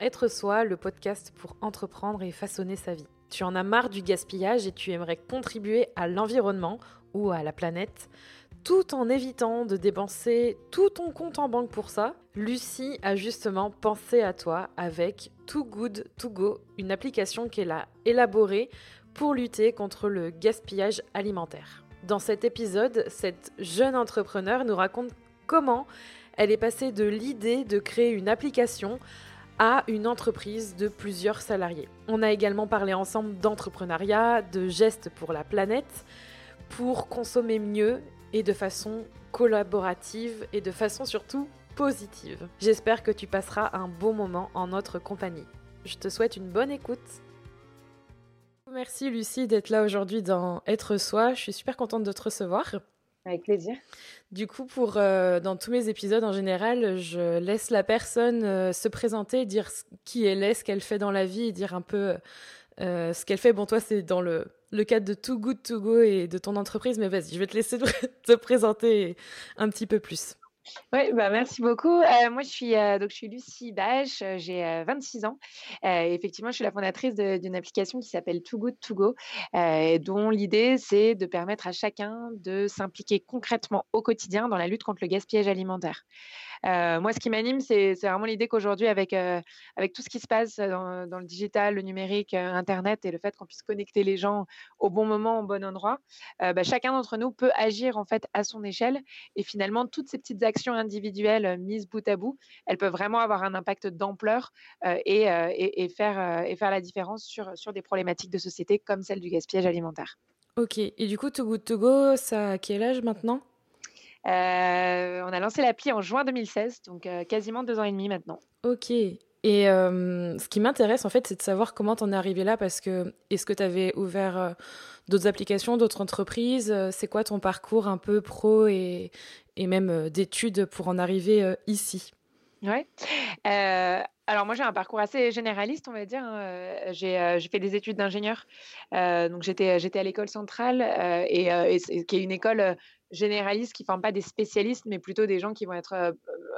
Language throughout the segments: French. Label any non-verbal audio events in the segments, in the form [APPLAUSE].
Être Soi, le podcast pour entreprendre et façonner sa vie. Tu en as marre du gaspillage et tu aimerais contribuer à l'environnement ou à la planète tout en évitant de dépenser tout ton compte en banque pour ça, Lucie a justement pensé à toi avec Too Good To Go, une application qu'elle a élaborée pour lutter contre le gaspillage alimentaire. Dans cet épisode, cette jeune entrepreneur nous raconte comment elle est passée de l'idée de créer une application à une entreprise de plusieurs salariés. On a également parlé ensemble d'entrepreneuriat, de gestes pour la planète, pour consommer mieux et de façon collaborative et de façon surtout positive. J'espère que tu passeras un bon moment en notre compagnie. Je te souhaite une bonne écoute. Merci Lucie d'être là aujourd'hui dans Être Soi. Je suis super contente de te recevoir. Avec plaisir. Du coup, pour euh, dans tous mes épisodes en général, je laisse la personne euh, se présenter, dire qui elle est, ce qu'elle fait dans la vie, dire un peu euh, ce qu'elle fait. Bon, toi, c'est dans le, le cadre de Too Good To Go et de ton entreprise, mais vas-y, je vais te laisser [LAUGHS] te présenter un petit peu plus. Oui, bah merci beaucoup. Euh, moi, je suis, euh, donc, Lucie Bache, euh, j'ai 26 ans. effectivement, je suis la fondatrice d'une application qui s'appelle Too Good To Go, dont l'idée, c'est de permettre à chacun de s'impliquer concrètement au quotidien dans la lutte contre le gaspillage alimentaire. Euh, moi, ce qui m'anime, c'est vraiment l'idée qu'aujourd'hui, avec, euh, avec tout ce qui se passe dans, le digital, le numérique, euh, Internet et le fait qu'on puisse connecter les gens au bon moment, au bon endroit, bah, chacun d'entre nous peut agir en fait à son échelle. Et finalement, toutes ces petites actions individuelles mises bout à bout, elles peuvent vraiment avoir un impact d'ampleur et, faire, la différence sur, sur des problématiques de société comme celle du gaspillage alimentaire. Ok, et du coup, Too Good To Go, ça a quel âge maintenant? euh, on a lancé l'appli en juin 2016, donc euh, quasiment deux ans et demi maintenant. Ok. Et euh, ce qui m'intéresse en fait, c'est de savoir comment tu en es arrivé là, parce que est-ce que tu avais ouvert d'autres applications, d'autres entreprises? C'est quoi ton parcours un peu pro et, et même d'études pour en arriver ici? Ouais. alors moi j'ai un parcours assez généraliste, on va dire. Hein. J'ai fait des études d'ingénieur, donc j'étais j'étais à l'école centrale et, et, qui est une école généralistes qui ne forment pas des spécialistes, mais plutôt des gens qui vont être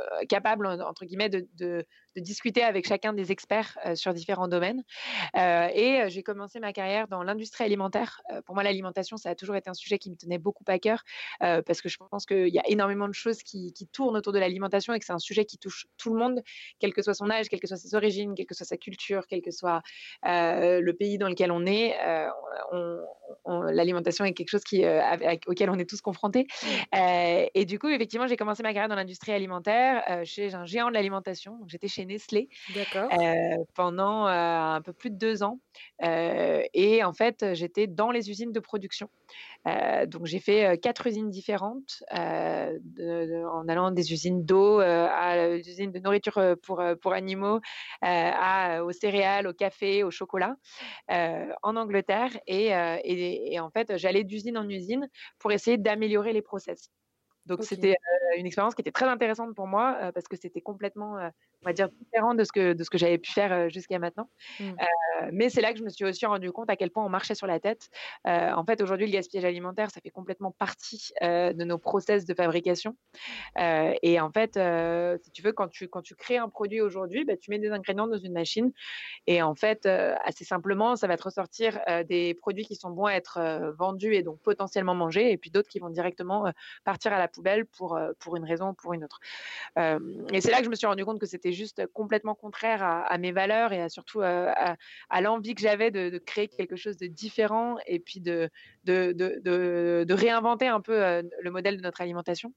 euh, euh, capables, entre guillemets, de, de, discuter avec chacun des experts euh, sur différents domaines. et j'ai commencé ma carrière dans l'industrie alimentaire. pour moi, l'alimentation, ça a toujours été un sujet qui me tenait beaucoup à cœur, parce que je pense qu'il y a énormément de choses qui, qui tournent autour de l'alimentation et que c'est un sujet qui touche tout le monde, quel que soit son âge, quelle que soit ses origines, quelle que soit sa culture, quel que soit le pays dans lequel on est. l'alimentation est quelque chose qui, auquel on est tous confrontés. Euh, et du coup, effectivement, j'ai commencé ma carrière dans l'industrie alimentaire euh, chez un géant de l'alimentation. J'étais chez Nestlé euh, pendant un peu plus de deux ans. et en fait, j'étais dans les usines de production. donc, j'ai fait quatre usines différentes, en allant des usines d'eau à des usines de nourriture pour, pour animaux, à, aux céréales, au café, au chocolat, en Angleterre. Et, et, et en fait, j'allais d'usine en usine pour essayer d'améliorer les process. Donc c'était une expérience qui était très intéressante pour moi parce que c'était complètement, on va dire, différent de ce que, de ce que j'avais pu faire jusqu'à maintenant. Mmh. mais c'est là que je me suis aussi rendu compte à quel point on marchait sur la tête. en fait, aujourd'hui, le gaspillage alimentaire, ça fait complètement partie de nos process de fabrication. et en fait, si tu veux, quand tu, quand tu crées un produit aujourd'hui, bah, tu mets des ingrédients dans une machine et en fait, assez simplement, ça va te ressortir des produits qui sont bons à être vendus et donc potentiellement mangés et puis d'autres qui vont directement partir à la poubelle pour, pour une raison ou pour une autre. et c'est là que je me suis rendu compte que c'était juste complètement contraire à, mes valeurs et à, surtout à, l'envie que j'avais de, créer quelque chose de différent et puis de, de, de réinventer un peu le modèle de notre alimentation.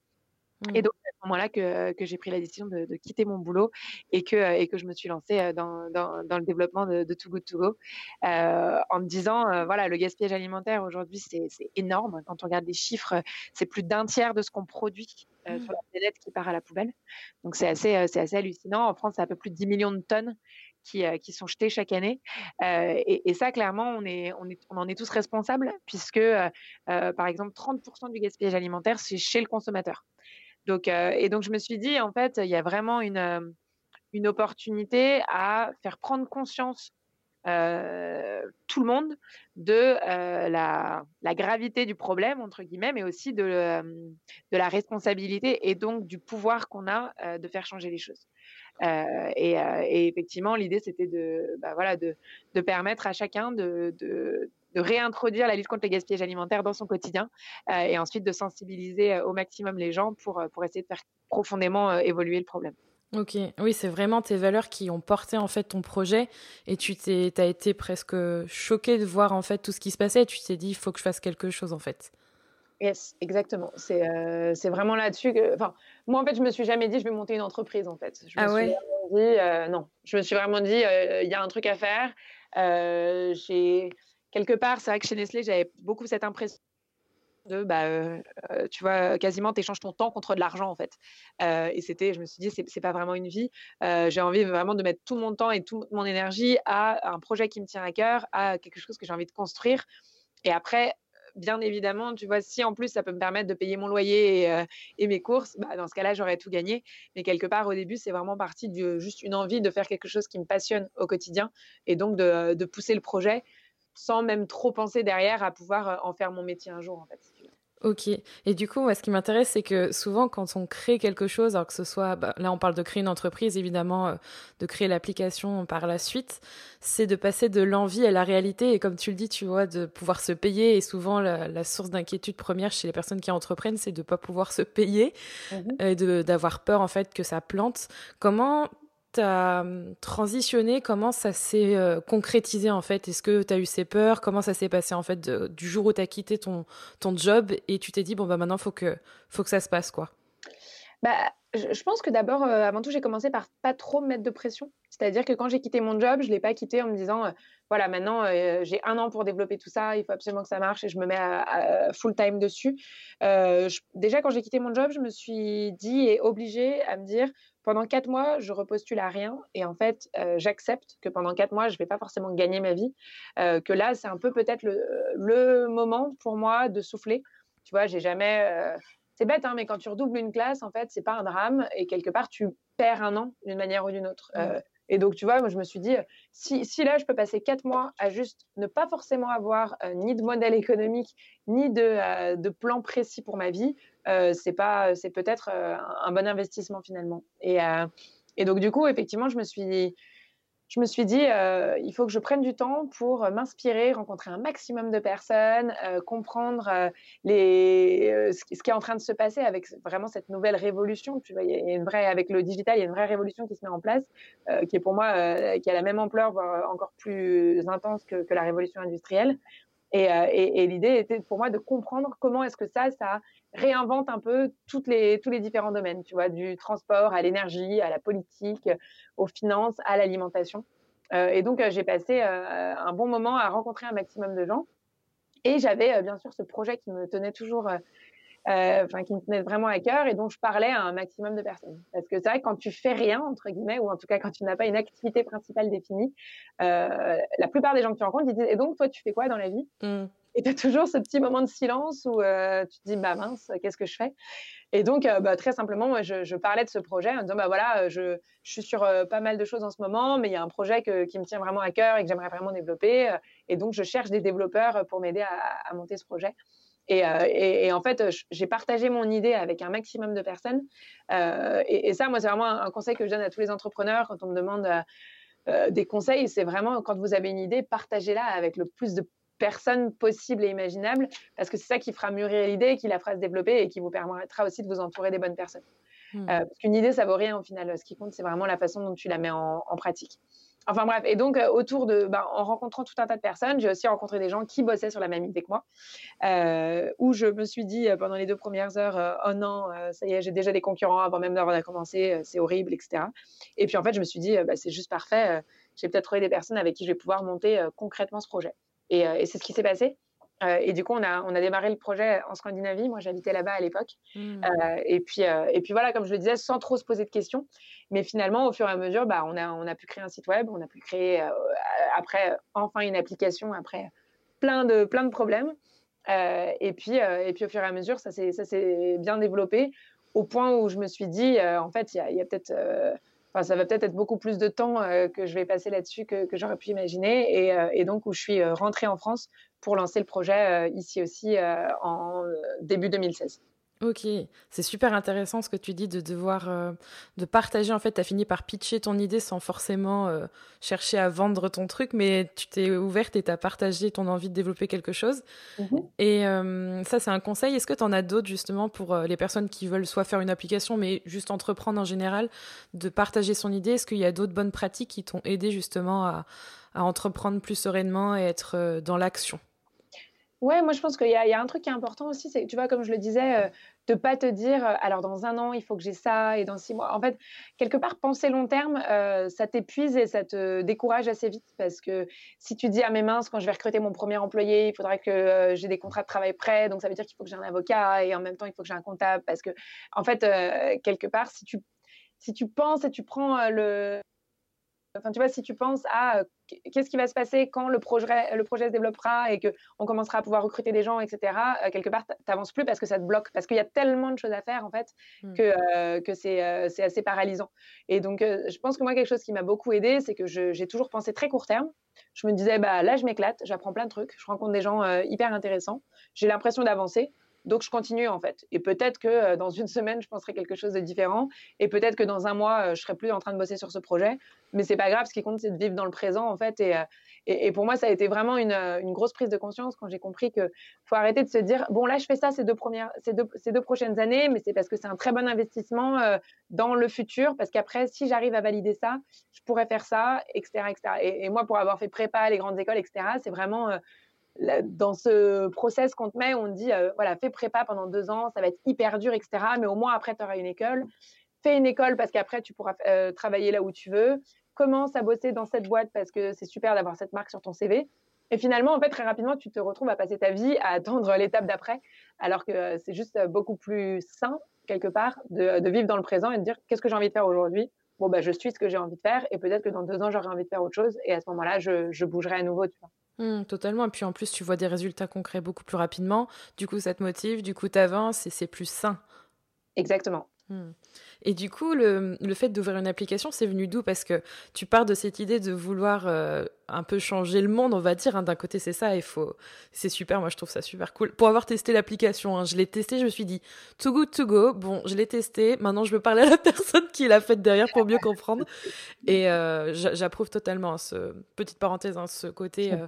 Et mmh. donc, c'est à ce moment-là que, que j'ai pris la décision de, quitter mon boulot et que, et que je me suis lancée dans, dans, dans le développement de, de, Too Good To Go euh, en me disant, voilà, le gaspillage alimentaire aujourd'hui, c'est énorme. Quand on regarde les chiffres, c'est plus d'un tiers de ce qu'on produit euh, mmh. sur la planète qui part à la poubelle. Donc, c'est assez, c'est assez hallucinant. En France, c'est un peu plus de 10 millions de tonnes qui, qui, sont jetées chaque année. Euh, et, et, ça, clairement, on, est, on, est, on en est tous responsables, puisque, euh, par exemple, 30% du gaspillage alimentaire, c'est chez le consommateur. Euh, et donc, je me suis dit, en fait, il y a vraiment une, euh, une opportunité à faire prendre conscience euh, tout le monde de la, gravité du problème, entre guillemets, mais aussi de, de, la responsabilité et donc du pouvoir qu'on a de faire changer les choses. Et, effectivement, l'idée, c'était de, bah, voilà, de, de, permettre à chacun de, de, réintroduire la lutte contre le gaspillage alimentaire dans son quotidien et ensuite de sensibiliser au maximum les gens pour, pour essayer de faire profondément évoluer le problème. Ok, oui, c'est vraiment tes valeurs qui ont porté en fait ton projet et tu t'es, as été presque choqué de voir en fait tout ce qui se passait et tu t'es dit il faut que je fasse quelque chose en fait. Yes, exactement. C'est euh, vraiment là-dessus que. Enfin, moi, en fait, je me suis jamais dit je vais monter une entreprise, en fait. Je me ah suis dit euh, non. Je me suis vraiment dit euh, il y a un truc à faire. j'ai quelque part, c'est vrai que chez Nestlé, j'avais beaucoup cette impression de bah, tu vois quasiment tu échanges ton temps contre de l'argent en fait. Et c'était je me suis dit c'est pas vraiment une vie. J'ai envie vraiment de mettre tout mon temps et toute mon énergie à un projet qui me tient à cœur à quelque chose que j'ai envie de construire. Et après bien évidemment, tu vois, si en plus ça peut me permettre de payer mon loyer et, mes courses, bah, dans ce cas-là, j'aurais tout gagné. Mais quelque part, au début, c'est vraiment parti de juste une envie de faire quelque chose qui me passionne au quotidien et donc de pousser le projet sans même trop penser derrière à pouvoir en faire mon métier un jour, en fait. Ok. Et du coup, moi, ce qui m'intéresse, c'est que souvent, quand on crée quelque chose, alors que ce soit, bah, là, on parle de créer une entreprise, évidemment, euh, de créer l'application par la suite, c'est de passer de l'envie à la réalité. Et comme tu le dis, tu vois, de pouvoir se payer. Et souvent, la, source d'inquiétude première chez les personnes qui entreprennent, c'est de ne pas pouvoir se payer mmh et d'avoir peur, en fait, que ça plante. Comment tu as hum, transitionné Comment ça s'est euh, concrétisé en fait? Est-ce que tu as eu ces peurs? Comment ça s'est passé en fait du jour où tu as quitté ton, ton job et tu t'es dit bon bah maintenant faut que faut que ça se passe quoi? Bah, je, pense que d'abord, euh, avant tout, j'ai commencé par pas trop me mettre de pression. C'est-à-dire que quand j'ai quitté mon job, je l'ai pas quitté en me disant, euh, voilà, maintenant, j'ai un an pour développer tout ça, il faut absolument que ça marche et je me mets à, full time dessus. déjà, quand j'ai quitté mon job, je me suis dit et obligée à me dire, pendant quatre mois, je repostule à rien et en fait, euh, j'accepte que pendant quatre mois, je ne vais pas forcément gagner ma vie, euh, que là, c'est un peu peut-être le, moment pour moi de souffler. Tu vois, j'ai jamais. Euh, c'est bête, hein, mais quand tu redoubles une classe, en fait, c'est pas un drame et quelque part, tu perds un an d'une manière ou d'une autre. Et donc, tu vois, moi, je me suis dit, si, si, là, je peux passer quatre mois à juste ne pas forcément avoir ni de modèle économique, ni de, de, plan précis pour ma vie, euh, c'est pas, c'est peut-être euh, un bon investissement finalement. Euh, et, donc du coup, effectivement, je me suis, je me suis dit, il faut que je prenne du temps pour m'inspirer, rencontrer un maximum de personnes, comprendre les, ce, qui est en train de se passer avec vraiment cette nouvelle révolution. Tu avec le digital, il y a une vraie révolution qui se met en place, qui est pour moi, qui a la même ampleur, voire encore plus intense que, la révolution industrielle. Et l'idée était pour moi de comprendre comment est-ce que ça, ça réinvente un peu les, tous les différents domaines, tu vois, du transport à l'énergie, à la politique, aux finances, à l'alimentation. Euh, et donc, euh, j'ai passé euh, un bon moment à rencontrer un maximum de gens. Et j'avais bien sûr ce projet qui me tenait toujours, enfin, qui me tenait vraiment à cœur et dont je parlais à un maximum de personnes. Parce que c'est vrai que quand tu fais rien, entre guillemets, ou en tout cas quand tu n'as pas une activité principale définie, la plupart des gens que tu rencontres, ils disent Et donc, toi, tu fais quoi dans la vie? Mmh. Et tu as toujours ce petit moment de silence où euh, tu te dis, bah mince, qu'est-ce que je fais? Et donc, euh, bah, très simplement, moi, je, parlais de ce projet en disant, bah voilà, euh, je, suis sur pas mal de choses en ce moment, mais il y a un projet qui me tient vraiment à cœur et que j'aimerais vraiment développer. et donc, je cherche des développeurs pour m'aider à, monter ce projet. Et, en fait, j'ai partagé mon idée avec un maximum de personnes. Et, ça, moi, c'est vraiment un, conseil que je donne à tous les entrepreneurs quand on me demande des conseils. C'est vraiment, quand vous avez une idée, partagez-la avec le plus de personnes possibles et imaginables, parce que c'est ça qui fera mûrir l'idée, qui la fera se développer et qui vous permettra aussi de vous entourer des bonnes personnes. Euh, parce qu'une idée, ça vaut rien au final. Ce qui compte, c'est vraiment la façon dont tu la mets en, pratique. Enfin bref, et donc euh, autour de, ben, en rencontrant tout un tas de personnes, j'ai aussi rencontré des gens qui bossaient sur la même idée que moi, euh, où je me suis dit pendant les deux premières heures, oh non, ça y est, j'ai déjà des concurrents avant même d'avoir commencé, c'est horrible, etc. Et puis en fait, je me suis dit, bah, c'est juste parfait, j'ai peut-être trouvé des personnes avec qui je vais pouvoir monter concrètement ce projet. Euh, et, c'est ce qui s'est passé. Euh, et du coup, on a, on a démarré le projet en Scandinavie. Moi, j'habitais là-bas à l'époque. Mmh. Euh, et, puis, et puis voilà, comme je le disais, sans trop se poser de questions. Mais finalement, au fur et à mesure, bah, on, a, on a pu créer un site web, on a pu créer après enfin une application, après plein de, plein de problèmes. et, puis, et puis au fur et à mesure, ça s'est bien développé au point où je me suis dit, en fait, il y a, y a peut-être ça va peut-être être beaucoup plus de temps euh, que je vais passer là-dessus que, j'aurais pu imaginer. Euh, et, donc, où je suis euh, rentrée en France pour lancer le projet ici aussi en début 2016. Ok, c'est super intéressant ce que tu dis de devoir euh, de partager. En fait, tu as fini par pitcher ton idée sans forcément euh, chercher à vendre ton truc, mais tu t'es ouverte et tu as partagé ton envie de développer quelque chose. Mhm. Et euh, ça, c'est un conseil. Est-ce que tu en as d'autres justement pour les personnes qui veulent soit faire une application, mais juste entreprendre en général, de partager son idée? Est-ce qu'il y a d'autres bonnes pratiques qui t'ont aidé justement à, à entreprendre plus sereinement et être dans l'action? Ouais, moi je pense qu'il y, a un truc qui est important aussi, c'est tu vois, comme je le disais, euh, de pas te dire, euh, alors dans un an, il faut que j'ai ça, et dans six mois. En fait, quelque part, penser long terme, euh, ça t'épuise et ça te décourage assez vite, parce que si tu dis à mes mains, quand je vais recruter mon premier employé, il faudrait que j'ai des contrats de travail prêts, donc ça veut dire qu'il faut que j'ai un avocat, et en même temps, il faut que j'ai un comptable, parce que, en fait, quelque part, si tu, si tu penses et tu prends le Enfin, tu vois, si tu penses à qu'est-ce qui va se passer quand le projet, le projet se développera et qu'on commencera à pouvoir recruter des gens, etc., quelque part, tu n'avances plus parce que ça te bloque, parce qu'il y a tellement de choses à faire, en fait, mmh. que, que c'est assez paralysant. Et donc, je pense que moi, quelque chose qui m'a beaucoup aidé, c'est que j'ai toujours pensé très court terme. Je me disais, bah, là, je m'éclate, j'apprends plein de trucs, je rencontre des gens hyper intéressants, j'ai l'impression d'avancer. Donc, je continue en fait. Et peut-être que euh, dans une [LAUGHS] semaine, je penserai quelque chose de différent. Et peut-être que dans un mois, euh, je serai plus en train de bosser sur ce projet. Mais c'est pas grave. Ce qui compte, c'est de vivre dans le présent en fait. Et, euh, pour moi, ça a été vraiment une, une grosse prise de conscience quand j'ai compris que faut arrêter de se dire bon, là, je fais ça ces deux, premières, ces deux, ces deux prochaines années, mais c'est parce que c'est un très bon investissement dans le futur. Parce qu'après, si j'arrive à valider ça, je pourrais faire ça, etc. etc. Et, et moi, pour avoir fait prépa, les grandes écoles, etc., c'est vraiment dans ce process qu'on te met, on te dit, euh, voilà, fais prépa pendant deux ans, ça va être hyper dur, etc. Mais au moins, après, tu auras une école. Fais une école parce qu'après, tu pourras euh, travailler là où tu veux. Commence à bosser dans cette boîte parce que c'est super d'avoir cette marque sur ton CV. Et finalement, en fait, très rapidement, tu te retrouves à passer ta vie à attendre l'étape d'après, alors que euh, c'est juste beaucoup plus sain, quelque part, de, vivre dans le présent et de dire qu'est-ce que j'ai envie de faire aujourd'hui? Bon, bah, je suis ce que j'ai envie de faire et peut-être que dans deux ans, j'aurai envie de faire autre chose et à ce moment-là, je, je bougerai à nouveau, tu vois. Mmh, totalement. Et puis en plus, tu vois des résultats concrets beaucoup plus rapidement. Du coup, ça te motive, du coup, tu avances et c'est plus sain. Exactement. Mmh. Et du coup, le, le fait d'ouvrir une application, c'est venu d'où? Parce que tu pars de cette idée de vouloir euh, un peu changer le monde, on va dire. Hein. D'un côté, c'est ça, il faut, c'est super. Moi, je trouve ça super cool. Pour avoir testé l'application, hein, je l'ai testé, je me suis dit, too good to go. Bon, je l'ai testé. Maintenant, je veux parler à la [LAUGHS] personne qui l'a fait derrière pour mieux comprendre. Et euh, j'approuve totalement hein, ce petite parenthèse, ce côté. Euh,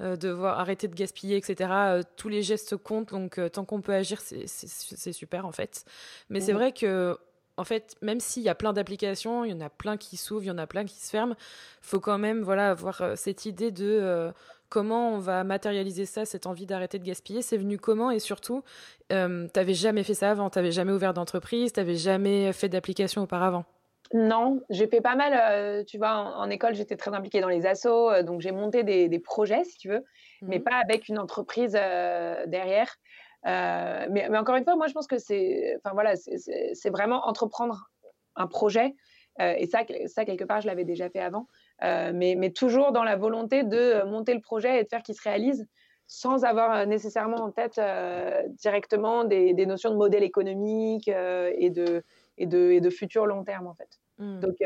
euh, devoir arrêter de gaspiller, etc. tous les gestes comptent, donc tant qu'on peut agir, c'est super en fait. Mais c'est vrai que en fait, même s'il y a plein d'applications, il y en a plein qui s'ouvrent, il y en a plein qui se ferment, faut quand même voilà avoir euh, cette idée de euh, comment on va matérialiser ça, cette envie d'arrêter de gaspiller. C'est venu comment et surtout, euh, tu n'avais jamais fait ça avant, tu n'avais jamais ouvert d'entreprise, tu n'avais jamais fait d'application auparavant? Non, j'ai fait pas mal. tu vois, en, école, j'étais très impliquée dans les assos, donc j'ai monté des, projets, si tu veux, mais mmh pas avec une entreprise derrière. Euh, mais, mais, encore une fois, moi, je pense que c'est, enfin voilà, c'est vraiment entreprendre un projet. Euh, et ça, ça, quelque part, je l'avais déjà fait avant. Euh, mais, mais, toujours dans la volonté de monter le projet et de faire qu'il se réalise sans avoir nécessairement en tête directement des, des, notions de modèle économique et, de, et, de, et de futur long terme, en fait. Mmh. Donc,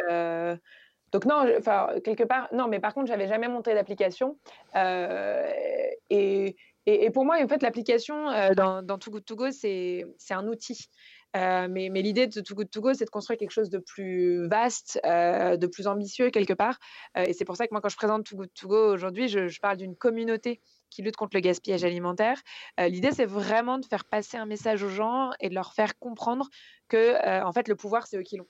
donc non, enfin quelque part, non, mais par contre, j'avais jamais monté d'application et, et, pour moi, en fait, l'application euh, dans, dans Too Good To Go, c'est un outil. Euh, mais, mais l'idée de Too Good To Go, c'est de construire quelque chose de plus vaste, euh, de plus ambitieux quelque part. et c'est pour ça que moi, quand je présente Too Good To Go aujourd'hui, je, je, parle d'une communauté qui lutte contre le gaspillage alimentaire. L'idée, c'est vraiment de faire passer un message aux gens et de leur faire comprendre que, en fait, le pouvoir, c'est eux qui l'ont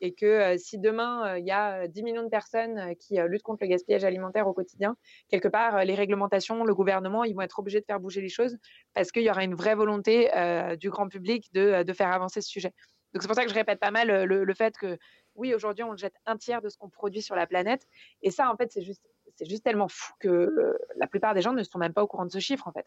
et que si demain il y a 10 millions de personnes qui luttent contre le gaspillage alimentaire au quotidien, quelque part les réglementations, le gouvernement, ils vont être obligés de faire bouger les choses parce qu'il y aura une vraie volonté du grand public de, faire avancer ce sujet. Donc c'est pour ça que je répète pas mal le, fait que oui, aujourd'hui on jette un tiers de ce qu'on produit sur la planète et ça en fait c'est juste c'est juste tellement fou que la plupart des gens ne sont même pas au courant de ce chiffre en fait.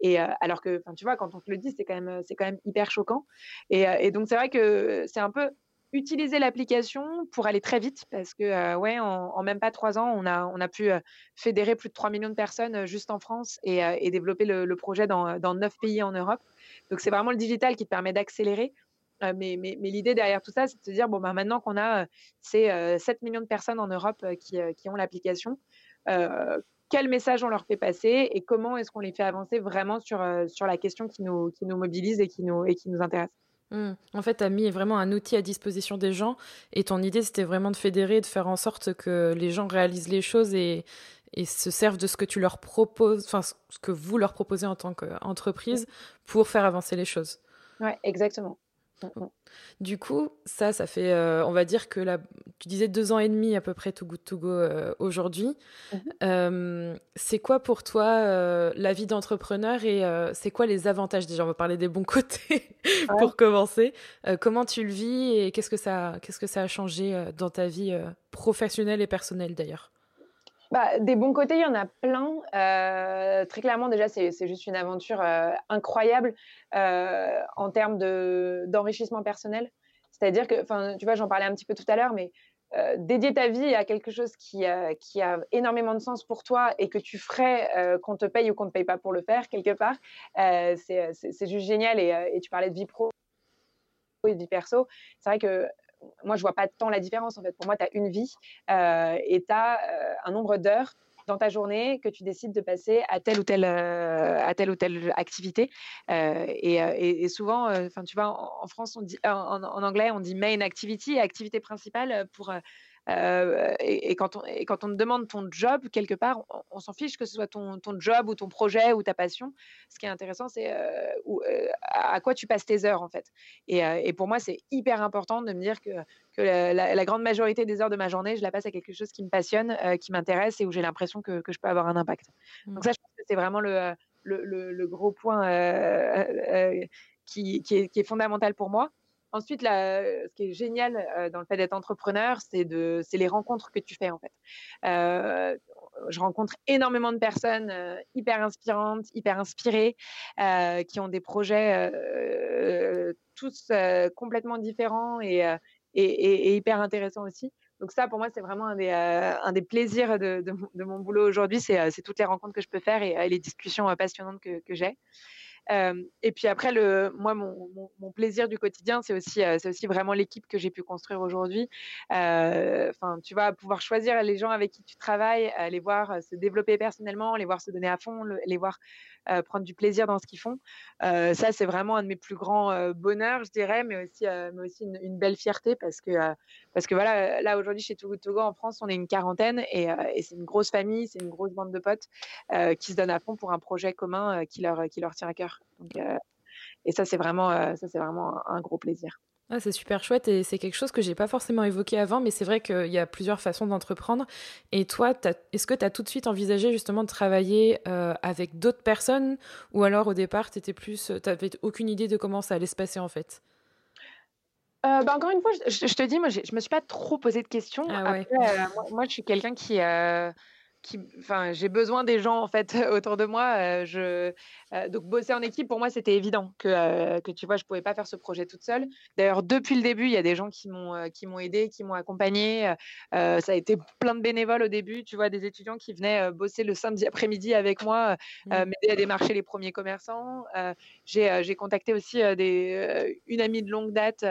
Et alors que, tu vois, quand on te le dit, c'est quand même, c'est quand même hyper choquant. Et donc c'est vrai que c'est un peu utiliser l'application pour aller très vite parce que euh, ouais, en, même pas trois ans, on a, on a pu euh, fédérer plus de 3 millions de personnes euh, juste en France et, développer le, projet dans, dans 9 pays en Europe. Donc c'est vraiment le digital qui te permet d'accélérer. mais, mais, mais l'idée derrière tout ça, c'est de se dire, bon, bah, maintenant qu'on a ces 7 millions de personnes en Europe qui, qui ont l'application, quel message on leur fait passer et comment est-ce qu'on les fait avancer vraiment sur, sur la question qui nous, qui nous mobilise et qui nous, et qui nous intéresse? Mmh. En fait, tu as mis vraiment un outil à disposition des gens et ton idée, c'était vraiment de fédérer, de faire en sorte que les gens réalisent les choses et, et se servent de ce que tu leur proposes, enfin ce que vous leur proposez en tant qu'entreprise pour faire avancer les choses. Ouais, exactement. Du coup, ça, ça fait, euh, on va dire que là, tu disais deux ans et demi à peu près To Good To Go euh, aujourd'hui. Mmh. c'est quoi pour toi euh, la vie d'entrepreneur et c'est quoi les avantages Déjà, on va parler des bons [LAUGHS] côtés pour commencer. comment tu le vis et qu'est-ce que ça, qu'est-ce que ça a changé dans ta vie professionnelle et personnelle d'ailleurs? Bah, des bons côtés, il y en a plein. Euh, très clairement, déjà, c'est juste une aventure euh, incroyable euh, en termes d'enrichissement personnel. C'est-à-dire que, tu vois, j'en parlais un petit peu tout à l'heure, mais dédier ta vie à quelque chose qui, qui, a énormément de sens pour toi et que tu ferais qu'on te paye ou qu'on ne te paye pas pour le faire, quelque part, c'est juste génial. Et, et, tu parlais de vie pro et de vie perso. C'est vrai que moi, je vois pas tant la différence. En fait, pour moi, tu as une vie euh, et tu as euh, un nombre d'heures dans ta journée que tu décides de passer à telle ou telle, euh, à telle, ou telle activité. Et, souvent, enfin, tu vois, en, France, en, anglais, on dit main activity, activité principale pour euh, et, quand on, et, quand on, te demande ton job, quelque part, on, s'en fiche que ce soit ton, ton, job ou ton projet ou ta passion. Ce qui est intéressant, c'est euh, euh, à quoi tu passes tes heures, en fait. Et, et pour moi, c'est hyper important de me dire que, que la, grande majorité des heures de ma journée, je la passe à quelque chose qui me passionne, qui m'intéresse et où j'ai l'impression que, que, je peux avoir un impact. Donc ça, je pense que c'est vraiment le, le, le, gros point qui, qui, est, qui, est, fondamental pour moi. Ensuite, ce qui est génial euh, dans le fait d'être entrepreneur, c'est les rencontres que tu fais en fait. Euh, je rencontre énormément de personnes euh, hyper inspirantes, hyper inspirées, qui ont des projets tous complètement différents et, hyper intéressants aussi. Donc ça, pour moi, c'est vraiment un des, plaisirs de, mon boulot aujourd'hui, c'est toutes les rencontres que je peux faire et, les discussions passionnantes que j'ai et puis après, le, moi, mon, plaisir du quotidien, c'est aussi, c'est aussi vraiment l'équipe que j'ai pu construire aujourd'hui. Enfin, tu vas pouvoir choisir les gens avec qui tu travailles, les voir se développer personnellement, les voir se donner à fond, les voir prendre du plaisir dans ce qu'ils font. ça, c'est vraiment un de mes plus grands bonheurs, je dirais, mais aussi, mais aussi une, belle fierté parce que, parce que voilà, là aujourd'hui chez Togo Togo en France, on est une quarantaine et, c'est une grosse famille, c'est une grosse bande de potes qui se donnent à fond pour un projet commun qui leur, qui leur tient à cœur. Euh, et ça, c'est vraiment, euh, ça, c'est vraiment un, gros plaisir. Ah, c'est super chouette et c'est quelque chose que j'ai pas forcément évoqué avant, mais c'est vrai qu'il y a plusieurs façons d'entreprendre. Et toi, est-ce que tu as tout de suite envisagé justement de travailler euh, avec d'autres personnes? Ou alors au départ, tu plus, n'avais aucune idée de comment ça allait se passer en fait? Bah, encore une fois, je, te dis, moi, je me suis pas trop posé de questions. Ah moi, je suis quelqu'un qui, enfin, j'ai besoin des gens en fait [LAUGHS] autour de moi. Euh, je, euh, donc bosser en équipe pour moi c'était évident que, euh, que tu vois je pouvais pas faire ce projet toute seule. D'ailleurs depuis le début il y a des gens qui m'ont qui m'ont aidé, qui m'ont accompagné. ça a été plein de bénévoles au début. Tu vois des étudiants qui venaient bosser le samedi après-midi avec moi, mmh. m'aider à démarcher les premiers commerçants. j'ai contacté aussi des, une amie de longue date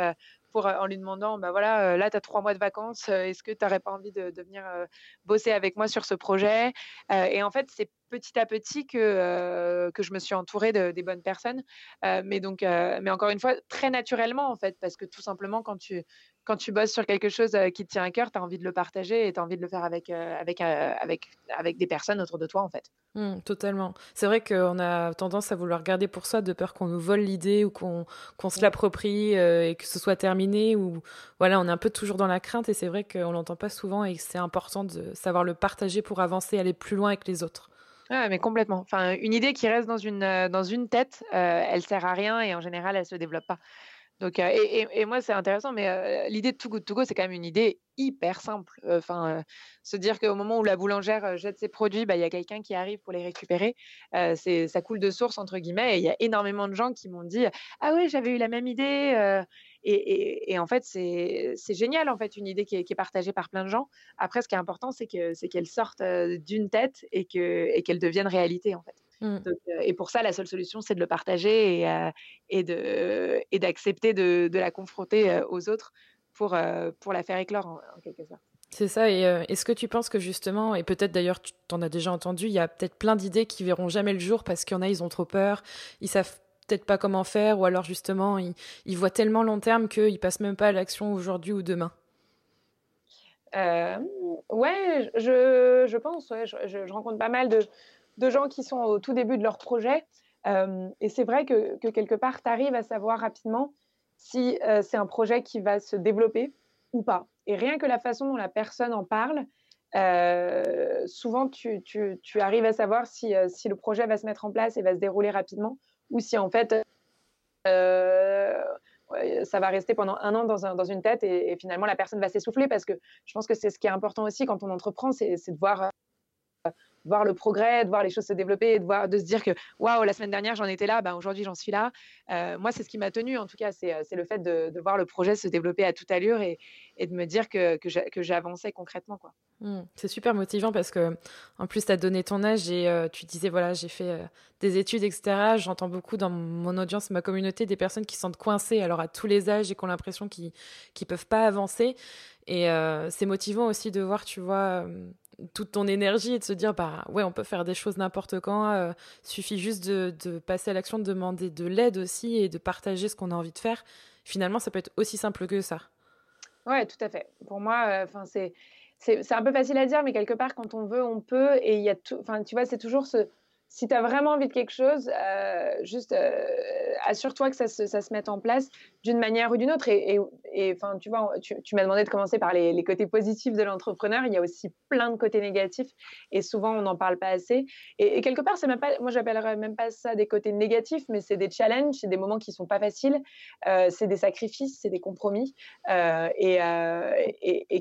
en lui demandant bah voilà, là, tu as trois mois de vacances, est-ce que tu n'aurais pas envie de, venir bosser avec moi sur ce projet Et en fait, c'est petit à petit que, que je me suis entourée de, des bonnes personnes. mais donc, mais encore une fois, très naturellement, en fait, parce que tout simplement, quand tu, quand tu bosses sur quelque chose qui te tient à cœur, tu as envie de le partager et tu as envie de le faire avec, avec, avec, avec des personnes autour de toi, en fait. Mmh, totalement. C'est vrai qu'on a tendance à vouloir garder pour soi de peur qu'on nous vole l'idée ou qu'on se l'approprie et que ce soit terminé. Ou voilà, on est un peu toujours dans la crainte et c'est vrai qu'on l'entend pas souvent et c'est important de savoir le partager pour avancer, aller plus loin avec les autres. Ouais, mais complètement. Enfin, une idée qui reste dans une, dans une tête, elle sert à rien et en général, elle se développe pas. Donc, euh, et, et, moi, c'est intéressant, mais euh, l'idée de Too Good To Go, c'est quand même une idée hyper simple. Enfin, se dire qu'au moment où la boulangère jette ses produits, bah, il y a quelqu'un qui arrive pour les récupérer. c'est, ça coule de source, entre guillemets. Et il y a énormément de gens qui m'ont dit Ah oui, j'avais eu la même idée. Et, et, en fait, c'est, génial, en fait, une idée qui est, partagée par plein de gens. Après, ce qui est important, c'est, que, c'est qu'elle sorte d'une tête et qu'elle devienne réalité, en fait. Mmh. et pour ça, la seule solution, c'est de le partager et, et, de, et d'accepter de, de, la confronter aux autres pour, pour la faire éclore en, quelque sorte. C'est ça, et est-ce que tu penses que justement, et peut-être d'ailleurs tu t'en as déjà entendu, il y a peut-être plein d'idées qui verront jamais le jour parce qu'il y en a, ils ont trop peur, ils savent peut-être pas comment faire, ou alors justement, ils, ils voient tellement long terme qu'ils passent même pas à l'action aujourd'hui ou demain? Euh, Ouais, je, je pense, ouais, je, je, rencontre pas mal de, de, gens qui sont au tout début de leur projet, euh, et c'est vrai que, que, quelque part, tu arrives à savoir rapidement si euh, c'est un projet qui va se développer ou pas. Et rien que la façon dont la personne en parle, euh, souvent tu, arrives à savoir si, le projet va se mettre en place et va se dérouler rapidement ou si en fait ça va rester pendant un an dans une tête et, et, finalement la personne va s'essouffler parce que je pense que c'est ce qui est important aussi quand on entreprend, c'est de voir voir le progrès, de voir les choses se développer, de, voir, de se dire que waouh, la semaine dernière j'en étais là, ben, aujourd'hui j'en suis là. Euh, moi, c'est ce qui m'a tenu en tout cas, c'est euh, le fait de, voir le projet se développer à toute allure et, de me dire que, que j'avançais concrètement. quoi. Mmh, c'est super motivant parce que en plus tu as donné ton âge et euh, tu disais voilà, j'ai fait euh, des études, etc. J'entends beaucoup dans mon audience, ma communauté, des personnes qui se sentent coincées alors à tous les âges et qui ont l'impression qu'ils ne peuvent pas avancer. Et euh, c'est motivant aussi de voir, tu vois, toute ton énergie et de se dire bah ouais on peut faire des choses n'importe quand euh, suffit juste de, passer à l'action de demander de l'aide aussi et de partager ce qu'on a envie de faire. Finalement ça peut être aussi simple que ça. Ouais tout à fait. Pour moi enfin euh, c'est c'est un peu facile à dire mais quelque part quand on veut on peut et il y a tout enfin tu vois c'est toujours ce si tu as vraiment envie de quelque chose, euh, juste euh, assure-toi que ça se, mette en place d'une manière ou d'une autre. Et, enfin, tu vois, tu, m'as demandé de commencer par les, côtés positifs de l'entrepreneur. Il y a aussi plein de côtés négatifs et souvent on n'en parle pas assez. Et, quelque part, c'est même pas, moi même pas ça des côtés négatifs, mais c'est des challenges, c'est des moments qui sont pas faciles, euh, c'est des sacrifices, c'est des compromis. Et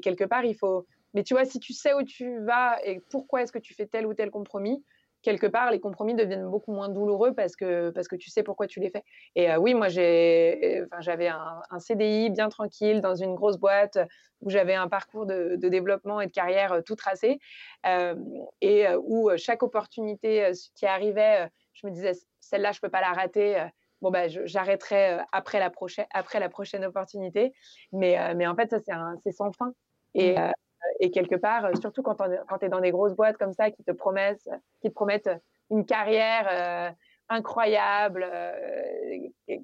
quelque part, il faut. Mais tu vois, si tu sais où tu vas et pourquoi est-ce que tu fais tel ou tel compromis, quelque part, les compromis deviennent beaucoup moins douloureux parce que, parce que tu sais pourquoi tu les fais. Et euh, oui, moi, j'ai, enfin, j'avais un, un, CDI bien tranquille dans une grosse boîte où j'avais un parcours de, de, développement et de carrière euh, tout tracé euh, et où chaque opportunité qui arrivait, je me disais, celle-là, je peux pas la rater. Bon, bah, j'arrêterai après la, prochaine, après la prochaine opportunité. Mais, mais en fait, ça, c'est sans fin. Et, mmh et quelque part, euh, surtout quand, quand tu es dans des grosses boîtes comme ça qui te promettent, qui te promettent une carrière euh, incroyable, euh,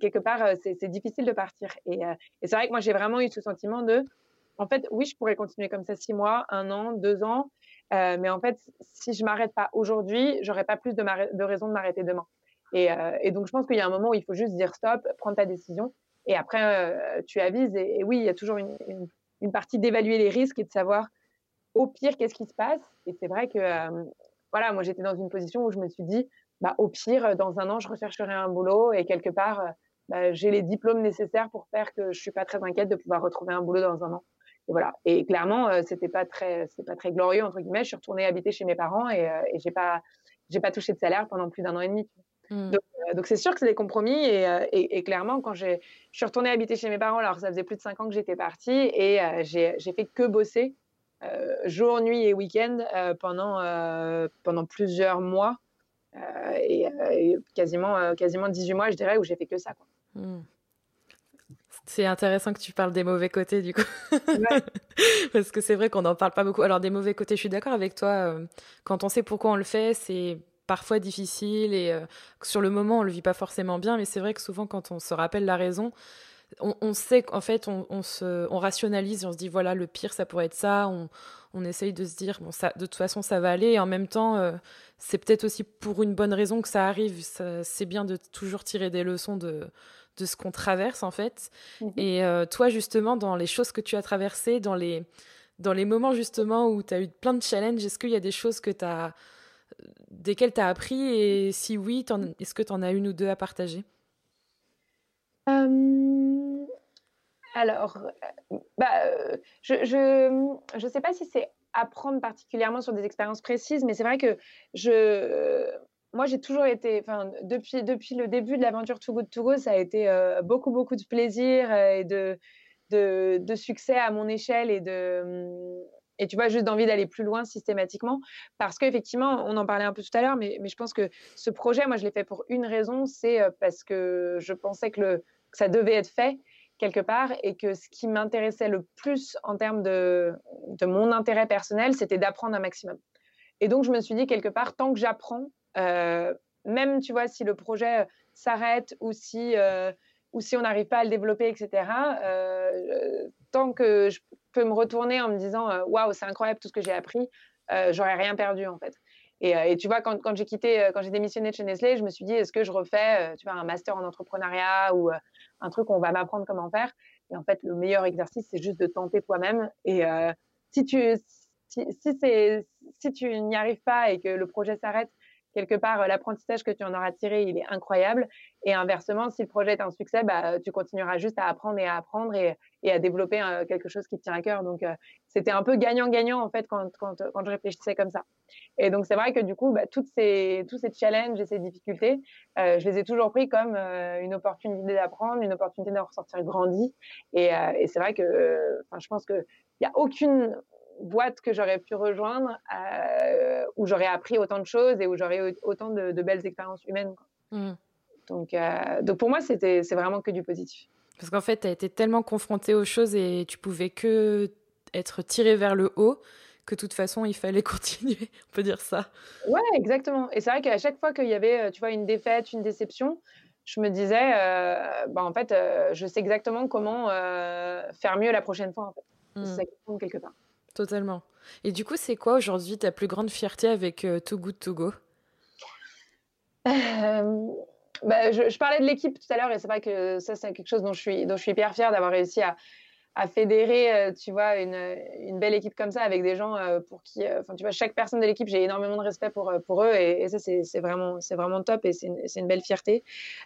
quelque part, c'est difficile de partir. Et, c'est vrai que moi, j'ai vraiment eu ce sentiment de, en fait, oui, je pourrais continuer comme ça six mois, un an, deux ans, mais en fait, si je m'arrête pas aujourd'hui, j'aurais pas plus de, de raison de m'arrêter demain. Et, donc, je pense qu'il y a un moment où il faut juste dire stop, prendre ta décision, et après, tu avises. Et, oui, il y a toujours une, une partie d'évaluer les risques et de savoir au pire, qu'est-ce qui se passe Et c'est vrai que, euh, voilà, moi j'étais dans une position où je me suis dit, bah, au pire, dans un an, je rechercherai un boulot et quelque part, euh, bah, j'ai les diplômes nécessaires pour faire que je suis pas très inquiète de pouvoir retrouver un boulot dans un an. Et voilà. Et clairement, euh, c'était pas très, pas très glorieux entre guillemets. Je suis retournée habiter chez mes parents et, euh, et pas, pas touché de salaire pendant plus d'un an et demi. Mmh. Donc, c'est sûr que c'est des compromis et, et, et clairement, quand je suis retournée habiter chez mes parents, alors ça faisait plus de cinq ans que j'étais partie et j'ai, j'ai fait que bosser euh, jour, nuit et week-end euh, pendant, euh, pendant plusieurs mois. Et, et, quasiment, quasiment 18 mois, je dirais, où j'ai fait que ça. Quoi. Mmh. C'est intéressant que tu parles des mauvais côtés, du coup. Ouais. [LAUGHS] Parce que c'est vrai qu'on n'en parle pas beaucoup. Alors, des mauvais côtés, je suis d'accord avec toi. Quand on sait pourquoi on le fait, c'est parfois difficile et euh, sur le moment, on le vit pas forcément bien. Mais c'est vrai que souvent, quand on se rappelle la raison, on, on sait qu'en fait, on, on, se, on rationalise et on se dit, voilà, le pire, ça pourrait être ça. On, on essaye de se dire, bon, ça, de toute façon, ça va aller. Et en même temps, euh, c'est peut-être aussi pour une bonne raison que ça arrive. C'est bien de toujours tirer des leçons de, de ce qu'on traverse, en fait. Mmh. Et euh, toi, justement, dans les choses que tu as traversées, dans les, dans les moments, justement, où tu as eu plein de challenges, est-ce qu'il y a des choses que tu as desquelles tu as appris et si oui, est-ce que tu en as une ou deux à partager? Euh, alors, bah, je ne je, je sais pas si c'est apprendre particulièrement sur des expériences précises, mais c'est vrai que je, moi, j'ai toujours été, depuis, depuis le début de l'aventure Too Good To Go, ça a été euh, beaucoup, beaucoup de plaisir et de, de, de, succès à mon échelle et de, et tu vois, juste d'envie d'aller plus loin systématiquement. Parce qu'effectivement, on en parlait un peu tout à l'heure, mais, je pense que ce projet, moi, je l'ai fait pour une raison, c'est parce que je pensais que ça devait être fait quelque part, et que ce qui m'intéressait le plus en termes de, mon intérêt personnel, c'était d'apprendre un maximum. Et donc, je me suis dit, quelque part, tant que j'apprends, euh, même, tu vois, si le projet s'arrête ou si, euh, ou si on n'arrive pas à le développer, etc., euh, tant que je peux me retourner en me disant, waouh, c'est incroyable tout ce que j'ai appris, j'aurais rien perdu, en fait. Et, tu vois, quand, quand j'ai quitté, quand j'ai démissionné de chez Nestlé, je me suis dit, est-ce que je refais, tu vois, un master en entrepreneuriat ou un truc où on va m'apprendre comment faire? Et en fait, le meilleur exercice, c'est juste de tenter toi-même. Et si tu si, si, tu n'y arrives pas et que le projet s'arrête, quelque part, l'apprentissage que tu en auras tiré, il est incroyable. Et inversement, si le projet est un succès, bah, tu continueras juste à apprendre et à apprendre et, à développer quelque chose qui te tient à cœur. Donc, euh, c'était un peu gagnant-gagnant, en fait, quand, quand, quand, je réfléchissais comme ça. Et donc, c'est vrai que du coup, bah, toutes ces, tous ces challenges et ces difficultés, euh, je les ai toujours pris comme euh, une opportunité d'apprendre, une opportunité de ressortir grandi. Et, et c'est vrai que je pense qu'il n'y a aucune boîte que j'aurais pu rejoindre euh, où j'aurais appris autant de choses et où j'aurais eu autant de, belles expériences humaines. Mmh. Donc, euh, donc pour moi, c'était c'est vraiment que du positif. Parce qu'en fait, tu as été tellement confronté aux choses et tu pouvais que être tiré vers le haut que de toute façon, il fallait [LAUGHS] continuer, on peut dire ça. Ouais, exactement. Et c'est vrai qu'à chaque fois qu'il y avait, euh, tu vois, une défaite, une déception, je me disais, bah, en fait, je sais exactement comment faire mieux la prochaine fois. En fait. Mmh. C'est ça quelque part. Totalement. Et du coup, c'est quoi aujourd'hui ta plus grande fierté avec euh, Too Good To Go? Euh, bah, je, parlais de l'équipe tout à l'heure et c'est vrai que ça, c'est quelque chose dont je suis, dont je suis hyper fière d'avoir réussi à, à fédérer, euh, tu vois, une, belle équipe comme ça avec des gens euh, pour qui, euh, enfin, tu vois, chaque personne de l'équipe, j'ai énormément de respect pour, eux et, ça, c'est vraiment, vraiment top et c'est une, une, belle fierté.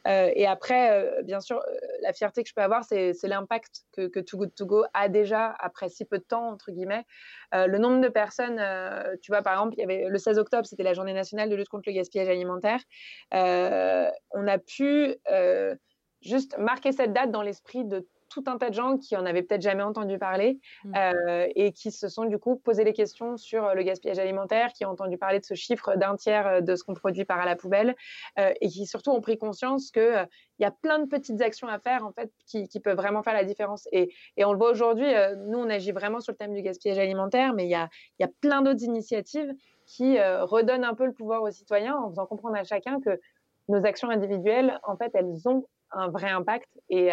et après, bien sûr, la fierté que je peux avoir, c'est l'impact que, que Too Good To Go a déjà après si peu de temps, entre guillemets. le nombre de personnes, tu vois, par exemple, il y avait le 16 octobre, c'était la journée nationale de lutte contre le gaspillage alimentaire. on a pu juste marquer cette date dans l'esprit de tout un tas de gens qui en avaient peut-être jamais entendu parler mmh. euh, et qui se sont du coup posé des questions sur euh, le gaspillage alimentaire, qui ont entendu parler de ce chiffre d'un tiers euh, de ce qu'on produit par à la poubelle et qui surtout ont pris conscience qu'il il y a plein de petites actions à faire en fait qui, peuvent vraiment faire la différence. Et, et on le voit aujourd'hui, nous on agit vraiment sur le thème du gaspillage alimentaire, mais il y a, y a plein d'autres initiatives qui redonnent un peu le pouvoir aux citoyens en faisant comprendre à chacun que nos actions individuelles, en fait, elles ont un vrai impact et,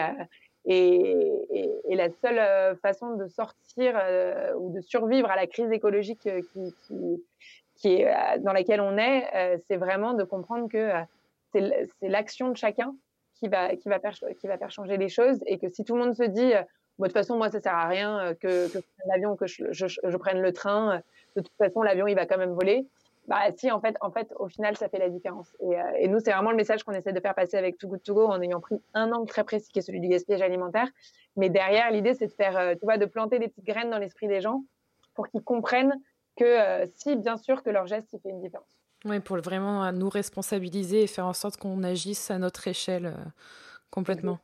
et, la seule euh, façon de sortir euh, ou de survivre à la crise écologique euh, qui, est, dans laquelle on est, c'est vraiment de comprendre que c'est l'action de chacun qui va, qui, va faire, qui va faire changer les choses. Et que si tout le monde se dit, de toute façon, moi, ça sert à rien que, je prenne l'avion, que je, prenne le train, de toute façon, l'avion, il va quand même voler, bah si, en fait, en fait, au final, ça fait la différence. Et, euh, et nous, c'est vraiment le message qu'on essaie de faire passer avec Too Good To Go en ayant pris un angle très précis qui est celui du gaspillage alimentaire. Mais derrière, l'idée, c'est de faire, euh, tu vois, de planter des petites graines dans l'esprit des gens pour qu'ils comprennent que euh, si, bien sûr, que leur geste, il fait une différence. Oui, pour vraiment nous responsabiliser et faire en sorte qu'on agisse à notre échelle complètement.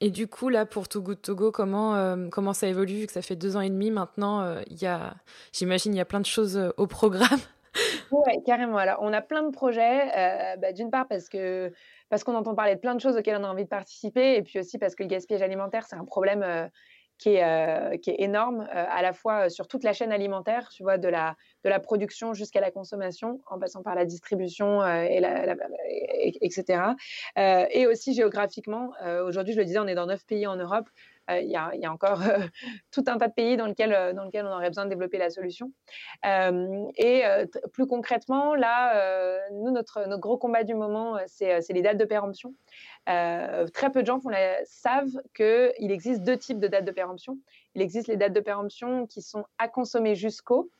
Et du coup, là, pour Too Good To Go, comment, comment ça évolue Vu que ça fait deux ans et demi maintenant, il y a, j'imagine, il y a plein de choses au programme. [LAUGHS] Oui, carrément. Alors, on a plein de projets. Euh, bah, d'une part, parce que parce qu'on entend parler de plein de choses auxquelles on a envie de participer, et puis aussi parce que le gaspillage alimentaire, c'est un problème euh, qui, est, euh, qui est énorme, à la fois sur toute la chaîne alimentaire, tu vois, de la, production jusqu'à la consommation, en passant par la distribution, etc. et aussi géographiquement. Aujourd'hui, je le disais, on est dans neuf pays en Europe. Euh, il y, a, encore euh, [LAUGHS] tout un tas de pays dans lesquels, euh, lequel on aurait besoin de développer la solution. et plus concrètement, là, nous, notre, notre gros combat du moment, c'est les dates de péremption. Très peu de gens savent qu'il existe deux types de dates de péremption. Il existe les dates de péremption qui sont à consommer jusqu'au,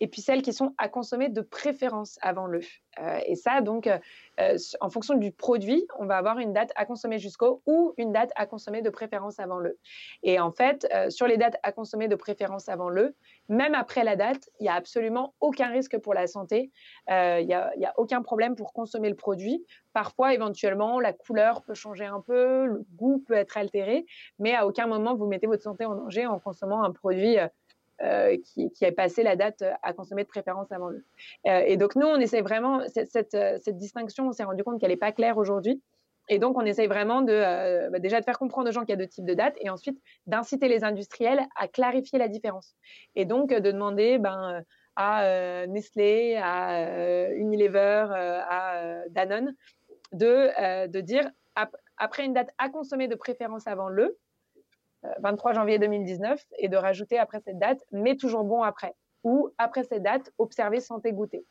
et puis celles qui sont à consommer de préférence avant le. Euh, et ça, donc, euh, euh, en fonction du produit, on va avoir une date à consommer jusqu'au ou une date à consommer de préférence avant le. Et en fait, sur les dates à consommer de préférence avant le, même après la date, il n'y a absolument aucun risque pour la santé. Il n'y a, a, aucun problème pour consommer le produit. Parfois, éventuellement, la couleur peut changer un peu, le goût peut être altéré, mais à aucun moment vous mettez votre santé en danger en consommant un produit euh, qui, a passé la date à consommer de préférence avant le. Euh, et donc nous, on essaie vraiment cette, cette, distinction. On s'est rendu compte qu'elle n'est pas claire aujourd'hui. Et donc, on essaye vraiment de, bah, déjà de faire comprendre aux gens qu'il y a deux types de dates et ensuite d'inciter les industriels à clarifier la différence. Et donc, de demander ben, à Nestlé, à Unilever, à Danone de, de dire après une date à consommer de préférence avant le 23 janvier 2019 et de rajouter après cette date, mais toujours bon après. Ou après cette date, observer, santé, goûter.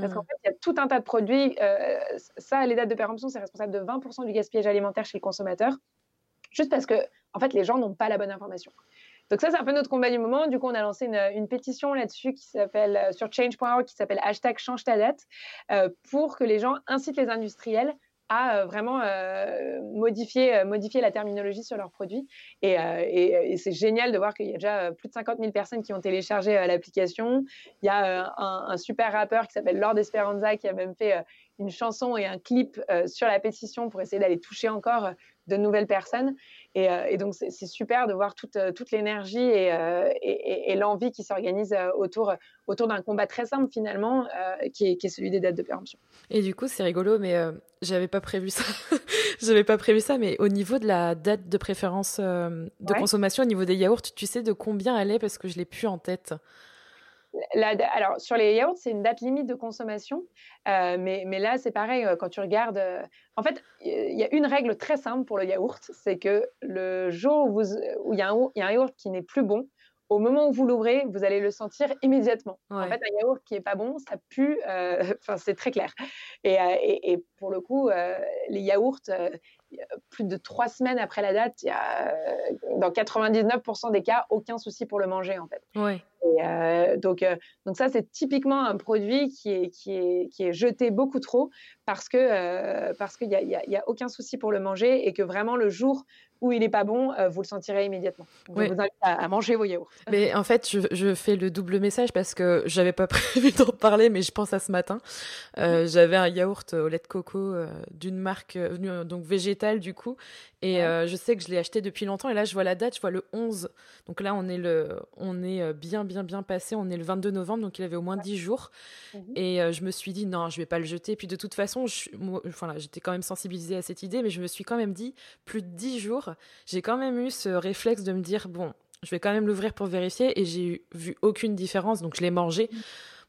Parce qu'en hmm. fait, il y a tout un tas de produits. Euh, ça, les dates de péremption, c'est responsable de 20% du gaspillage alimentaire chez le consommateur, juste parce que, en fait, les gens n'ont pas la bonne information. Donc ça, c'est un peu notre combat du moment. Du coup, on a lancé une, pétition là-dessus qui s'appelle euh, sur change.org qui s'appelle hashtag change ta date euh, pour que les gens incitent les industriels à euh, vraiment euh, modifier, euh, modifier la terminologie sur leurs produits. Et, et, c'est génial de voir qu'il y a déjà plus de 50 000 personnes qui ont téléchargé l'application. Il y a un, super rappeur qui s'appelle Lord Esperanza qui a même fait une chanson et un clip sur la pétition pour essayer d'aller toucher encore de nouvelles personnes. Et, et donc, c'est super de voir toute, toute l'énergie et, et, et l'envie qui s'organise autour, autour d'un combat très simple, finalement, qui est, qui, est, celui des dates de péremption. Et du coup, c'est rigolo, mais j'avais pas prévu ça. [LAUGHS] J'avais pas prévu ça, mais au niveau de la date de préférence de consommation, au niveau des yaourts, tu sais de combien elle est parce que je l'ai plus en tête alors, sur les yaourts, c'est une date limite de consommation. Euh, mais, mais, là, c'est pareil, euh, quand tu regardes. Euh, en fait, il y a une règle très simple pour le yaourt c'est que le jour où, il y, a un yaourt qui n'est plus bon, au moment où vous l'ouvrez, vous allez le sentir immédiatement. En fait, un yaourt qui est pas bon, ça pue. [LAUGHS] Enfin, c'est très clair. Et, et, pour le coup, les yaourts, plus de trois semaines après la date, il y a dans 99% des cas aucun souci pour le manger en fait. Ouais. Et donc, donc ça, c'est typiquement un produit qui est, qui est, qui est jeté beaucoup trop parce que parce qu'il n'y a, y a, aucun souci pour le manger et que vraiment le jour où il n'est pas bon, euh, vous le sentirez immédiatement. vous invite à, manger vos yaourts. Mais en fait, je, fais le double message parce que j'avais pas [LAUGHS] prévu d'en parler, mais je pense à ce matin. Euh, j'avais un yaourt au lait de coco euh, d'une marque donc végétale du coup, et je sais que je l'ai acheté depuis longtemps. Et là, je vois la date, je vois le 11. Donc là, on est le, on est bien, bien, bien passé. On est le 22 novembre, donc il avait au moins 10 jours. Mhm. Et je me suis dit non, je vais pas le jeter. Et puis de toute façon, enfin, j'étais quand même sensibilisée à cette idée, mais je me suis quand même dit plus de 10 jours j'ai quand même eu ce réflexe de me dire bon, je vais quand même l'ouvrir pour vérifier et j'ai vu aucune différence, donc je l'ai mangé.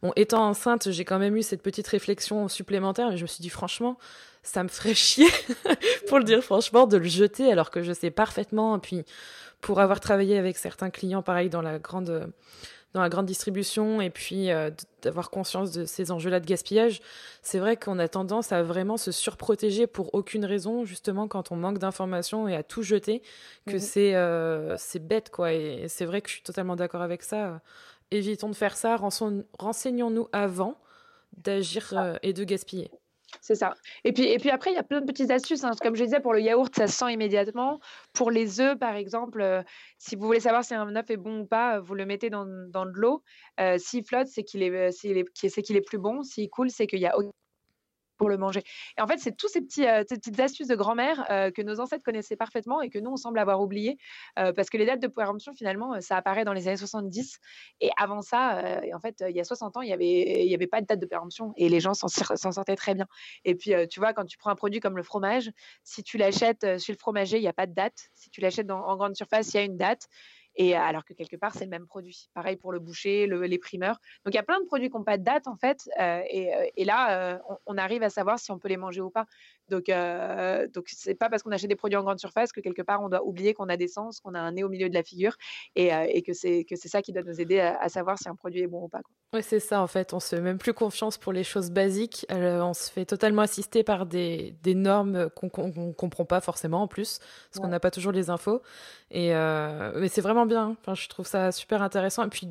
Bon, étant enceinte, j'ai quand même eu cette petite réflexion supplémentaire et je me suis dit franchement, ça me ferait chier, [LAUGHS] pour le dire franchement, de le jeter alors que je sais parfaitement. Puis, pour avoir travaillé avec certains clients, pareil, dans la grande dans la grande distribution et puis euh, d'avoir conscience de ces enjeux-là de gaspillage, c'est vrai qu'on a tendance à vraiment se surprotéger pour aucune raison, justement quand on manque d'informations et à tout jeter, que mhm. c'est euh, c'est bête quoi. Et c'est vrai que je suis totalement d'accord avec ça. Évitons de faire ça, renseignons-nous avant d'agir euh, et de gaspiller. C'est ça. Et puis, et puis après, il y a plein de petites astuces. Hein. Comme je disais, pour le yaourt, ça se sent immédiatement. Pour les œufs, par exemple, euh, si vous voulez savoir si un œuf est bon ou pas, vous le mettez dans, dans de l'eau. Euh, s'il flotte, c'est qu'il est, est, qu'il est, plus bon. S'il coule, c'est qu'il y a pour le manger. Et en fait, c'est tous ces, petits, euh, ces petites astuces de grand-mère euh, que nos ancêtres connaissaient parfaitement et que nous, on semble avoir oublié euh, parce que les dates de péremption, finalement, ça apparaît dans les années 70. Et avant ça, en fait, il y a 60 ans, il n'y avait, y avait pas de date de péremption et les gens s'en sortaient très bien. Et puis, tu vois, quand tu prends un produit comme le fromage, si tu l'achètes chez le fromager, il n'y a pas de date. Si tu l'achètes en grande surface, il y a une date. Et alors que quelque part, c'est le même produit. Pareil pour le boucher, les primeurs. Donc il y a plein de produits qui n'ont pas de date en fait. et, là, on, arrive à savoir si on peut les manger ou pas. Donc, euh, donc c'est pas parce qu'on achète des produits en grande surface que quelque part on doit oublier qu'on a des sens, qu'on a un nez au milieu de la figure, et, et que c'est que c'est ça qui doit nous aider à, savoir si un produit est bon ou pas. Oui, c'est ça en fait. On se fait même plus confiance pour les choses basiques. on se fait totalement assister par des, des normes qu'on ne comprend pas forcément en plus, parce qu'on n'a pas toujours les infos. Et euh, mais c'est vraiment bien. Enfin, je trouve ça super intéressant. Et puis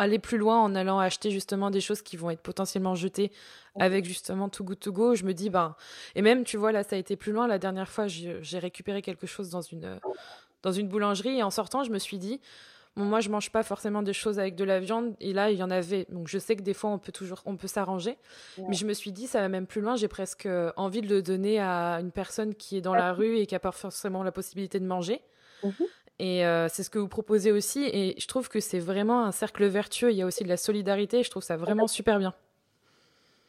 aller plus loin en allant acheter justement des choses qui vont être potentiellement jetées avec justement Too Good To Go. Je me dis, ben, et même, tu vois, là, ça a été plus loin. La dernière fois, j'ai récupéré quelque chose dans une, dans une boulangerie et en sortant, je me suis dit, bon, moi, je mange pas forcément des choses avec de la viande et là, il y en avait. Donc, je sais que des fois, on peut toujours, on peut s'arranger. Mais je me suis dit, ça va même plus loin. J'ai presque envie de le donner à une personne qui est dans la rue et qui a pas forcément la possibilité de manger. Mhm. Et euh, c'est ce que vous proposez aussi. Et je trouve que c'est vraiment un cercle vertueux. Il y a aussi de la solidarité. Je trouve ça vraiment super bien.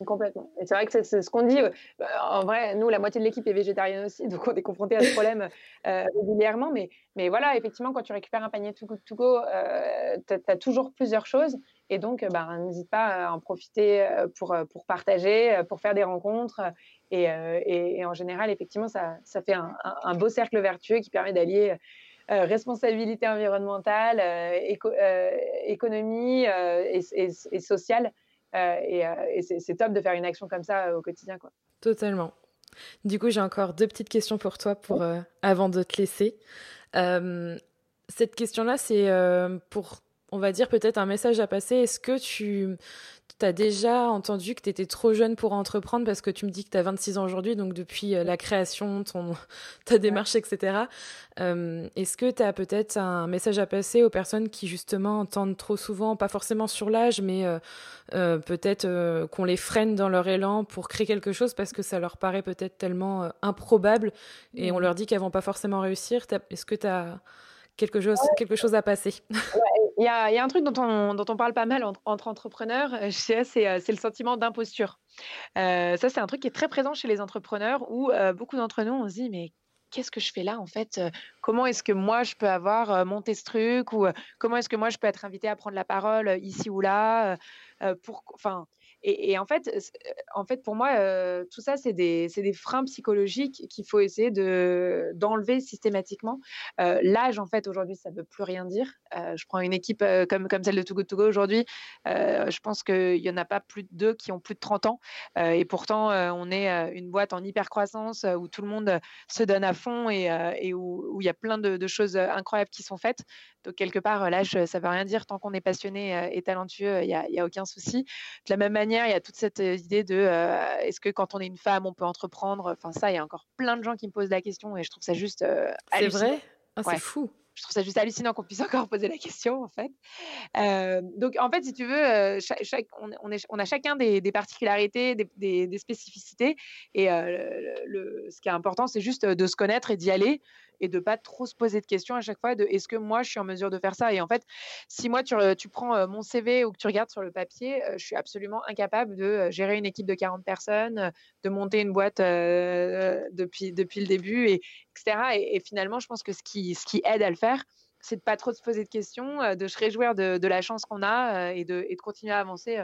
Complètement. Et c'est vrai que c'est ce qu'on dit. Bah, en vrai, nous, la moitié de l'équipe est végétarienne aussi, [LAUGHS] donc on est confronté à ce problème euh, régulièrement. Mais, mais voilà, effectivement, quand tu récupères un panier to go, to go euh, tu as, toujours plusieurs choses. Et donc, bah, n'hésite pas à en profiter euh, pour, pour partager, pour faire des rencontres. Et, et, en général, effectivement, ça, ça fait un, un, beau cercle vertueux qui permet d'allier responsabilité environnementale, économie et, et sociale. Euh, euh, et, c'est top de faire une action comme ça euh, au quotidien. Quoi. Totalement. Du coup, j'ai encore deux petites questions pour toi pour, avant de te laisser. cette question-là, c'est pour, on va dire, peut-être un message à passer. Est-ce que tu tu as déjà entendu que tu étais trop jeune pour entreprendre parce que tu me dis que tu as 26 ans aujourd'hui, donc depuis la création, ton, [LAUGHS] ta démarche, etc. Est-ce que tu as peut-être un message à passer aux personnes qui justement entendent trop souvent, pas forcément sur l'âge, mais peut-être qu'on les freine dans leur élan pour créer quelque chose parce que ça leur paraît peut-être tellement improbable et on leur dit qu'elles vont pas forcément réussir? Est-ce que tu as quelque chose, quelque chose à passer. [LAUGHS] Il y, a, un truc dont on, dont on parle pas mal entre, entrepreneurs, euh, c'est, le sentiment d'imposture. ça, c'est un truc qui est très présent chez les entrepreneurs où beaucoup d'entre nous, on se dit, mais qu'est-ce que je fais là en fait? Comment est-ce que moi je peux avoir monté ce truc? Ou comment est-ce que moi je peux être invité à prendre la parole ici ou là? Pour, enfin, et, en, fait, en fait, pour moi, tout ça, c'est des, des, freins psychologiques qu'il faut essayer d'enlever systématiquement. L'âge, en fait, aujourd'hui, ça ne veut plus rien dire. je prends une équipe comme, comme celle de Togo Togo aujourd'hui. je pense qu'il n'y en a pas plus de deux qui ont plus de 30 ans. et pourtant, on est une boîte en hyper croissance où tout le monde se donne à fond et, où il y a plein de, de, choses incroyables qui sont faites. Donc, quelque part, l'âge, ça ne veut rien dire. Tant qu'on est passionné et talentueux, il n'y a, a, aucun souci. De la même manière, il y a toute cette idée de est-ce que quand on est une femme, on peut entreprendre? Enfin, ça, il y a encore plein de gens qui me posent la question et je trouve ça juste. c'est vrai? ah, C'est fou je trouve ça juste hallucinant qu'on puisse [LAUGHS] encore poser la question, en fait. donc, en fait, si tu veux, chaque, on, est, on, a chacun des, particularités, des, des, spécificités. Et le, ce qui est important, c'est juste de se connaître et d'y aller et de pas trop se poser de questions à chaque fois est-ce que moi je suis en mesure de faire ça? Et en fait si moi tu, prends mon CV ou que tu regardes sur le papier je suis absolument incapable de gérer une équipe de 40 personnes de monter une boîte depuis le début et etc et, finalement je pense que ce qui aide à le faire c'est de pas trop se poser de questions de se réjouir de, la chance qu'on a et de, continuer à avancer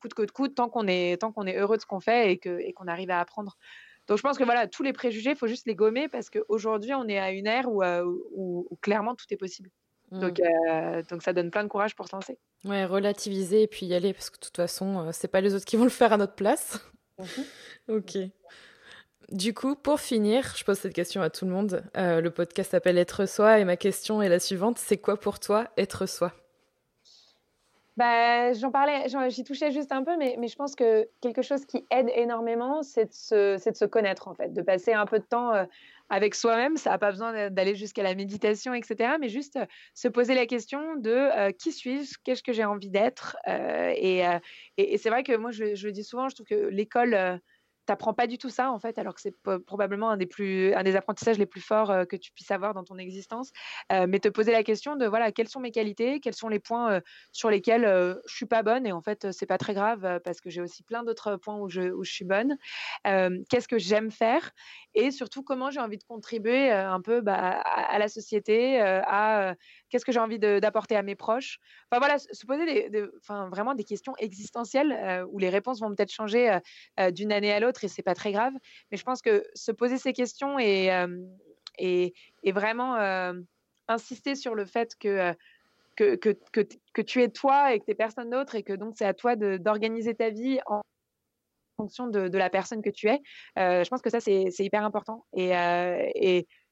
coûte que coûte tant qu'on est tant qu'on est heureux de ce qu'on fait et qu'on arrive à apprendre donc je pense que voilà, tous les préjugés, il faut juste les gommer parce qu'aujourd'hui, on est à une ère où, euh, clairement tout est possible. Mmh. Donc, euh, donc ça donne plein de courage pour se lancer. Ouais, relativiser et puis y aller parce que de toute façon, euh, c'est pas les autres qui vont le faire à notre place. Mmh [LAUGHS] ok. Du coup, pour finir, je pose cette question à tout le monde. le podcast s'appelle Être soi et ma question est la suivante c'est quoi pour toi être soi? Bah, j'en parlais, j'y touchais juste un peu, mais, je pense que quelque chose qui aide énormément, c'est de, se, connaître, en fait, de passer un peu de temps euh, avec soi-même. Ça n'a pas besoin d'aller jusqu'à la méditation, etc., mais juste euh, se poser la question de euh, qui suis-je, qu'est-ce que j'ai envie d'être? et, c'est vrai que moi, je, le dis souvent, je trouve que l'école t'apprends pas du tout ça en fait, alors que c'est probablement un des plus, un des apprentissages les plus forts euh, que tu puisses avoir dans ton existence. Euh, mais te poser la question de voilà, quelles sont mes qualités, quels sont les points euh, sur lesquels je suis pas bonne et en fait c'est pas très grave parce que j'ai aussi plein d'autres points où je, où je suis bonne. Qu'est-ce que j'aime faire et surtout comment j'ai envie de contribuer un peu bah, à, la société, à qu'est-ce que j'ai envie d'apporter à mes proches. Enfin voilà, se poser des, vraiment des questions existentielles où les réponses vont peut-être changer d'une année à l'autre et c'est pas très grave. Mais je pense que se poser ces questions et, et, vraiment insister sur le fait que, que, que, tu es toi et que tu es personne d'autre et que donc c'est à toi d'organiser ta vie en fonction de, la personne que tu es. je pense que ça, c'est hyper important.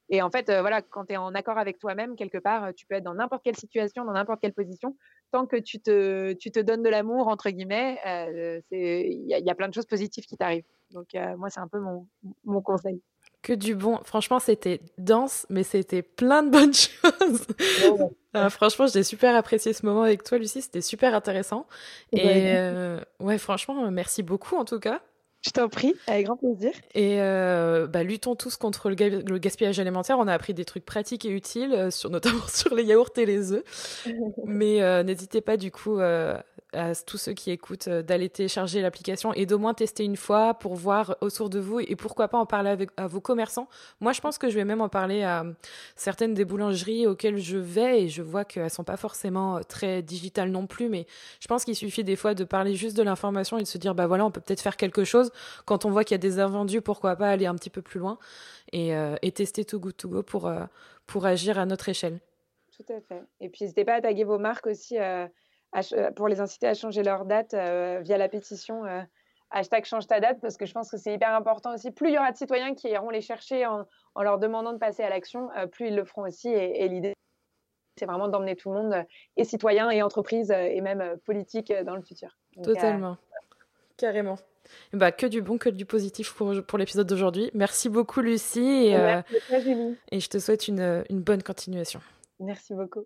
Et en fait, voilà, quand tu es en accord avec toi-même, quelque part, tu peux être dans n'importe quelle situation, dans n'importe quelle position. Tant que tu te, tu te donnes de l'amour, entre guillemets, il y, y, a plein de choses positives qui t'arrivent. Donc, moi, c'est un peu mon, mon conseil. Que du bon. Franchement, c'était dense, mais c'était plein de [LAUGHS] bonnes choses. Ah, franchement, j'ai super apprécié ce moment avec toi, Lucie. C'était super intéressant. Et ouais, franchement, merci beaucoup en tout cas. Je t'en prie, avec grand plaisir. Et euh, bah, luttons tous contre le, gaspillage alimentaire. On a appris des trucs pratiques et utiles, euh, sur, [LAUGHS] notamment sur les yaourts et les œufs. [LAUGHS] Mais euh, n'hésitez pas du coup à tous ceux qui écoutent d'aller télécharger l'application et d'au moins tester une fois pour voir autour de vous et pourquoi pas en parler avec, à vos commerçants. Moi, je pense que je vais même en parler à certaines des boulangeries auxquelles je vais et je vois qu'elles sont pas forcément très digitales non plus, mais je pense qu'il suffit des fois de parler juste de l'information et de se dire, bah voilà, on peut peut-être faire quelque chose. Quand on voit qu'il y a des invendus, pourquoi pas aller un petit peu plus loin et, tester Too Good To Go pour, pour agir à notre échelle. Tout à fait. Et puis, n'hésitez pas à taguer vos marques aussi euh, euh, pour les inciter à changer leur date euh, via la pétition hashtag change ta date parce que je pense que c'est hyper important aussi. Plus il y aura de citoyens qui iront les chercher en, leur demandant de passer à l'action, plus ils le feront aussi. Et, l'idée, c'est vraiment d'emmener tout le monde, et citoyens, et entreprises, et même politiques dans le futur. Totalement. Carrément. Bah, que du bon, que du positif pour, pour l'épisode d'aujourd'hui. Merci beaucoup, Lucie. Et, et je te souhaite une, une bonne continuation. Merci beaucoup.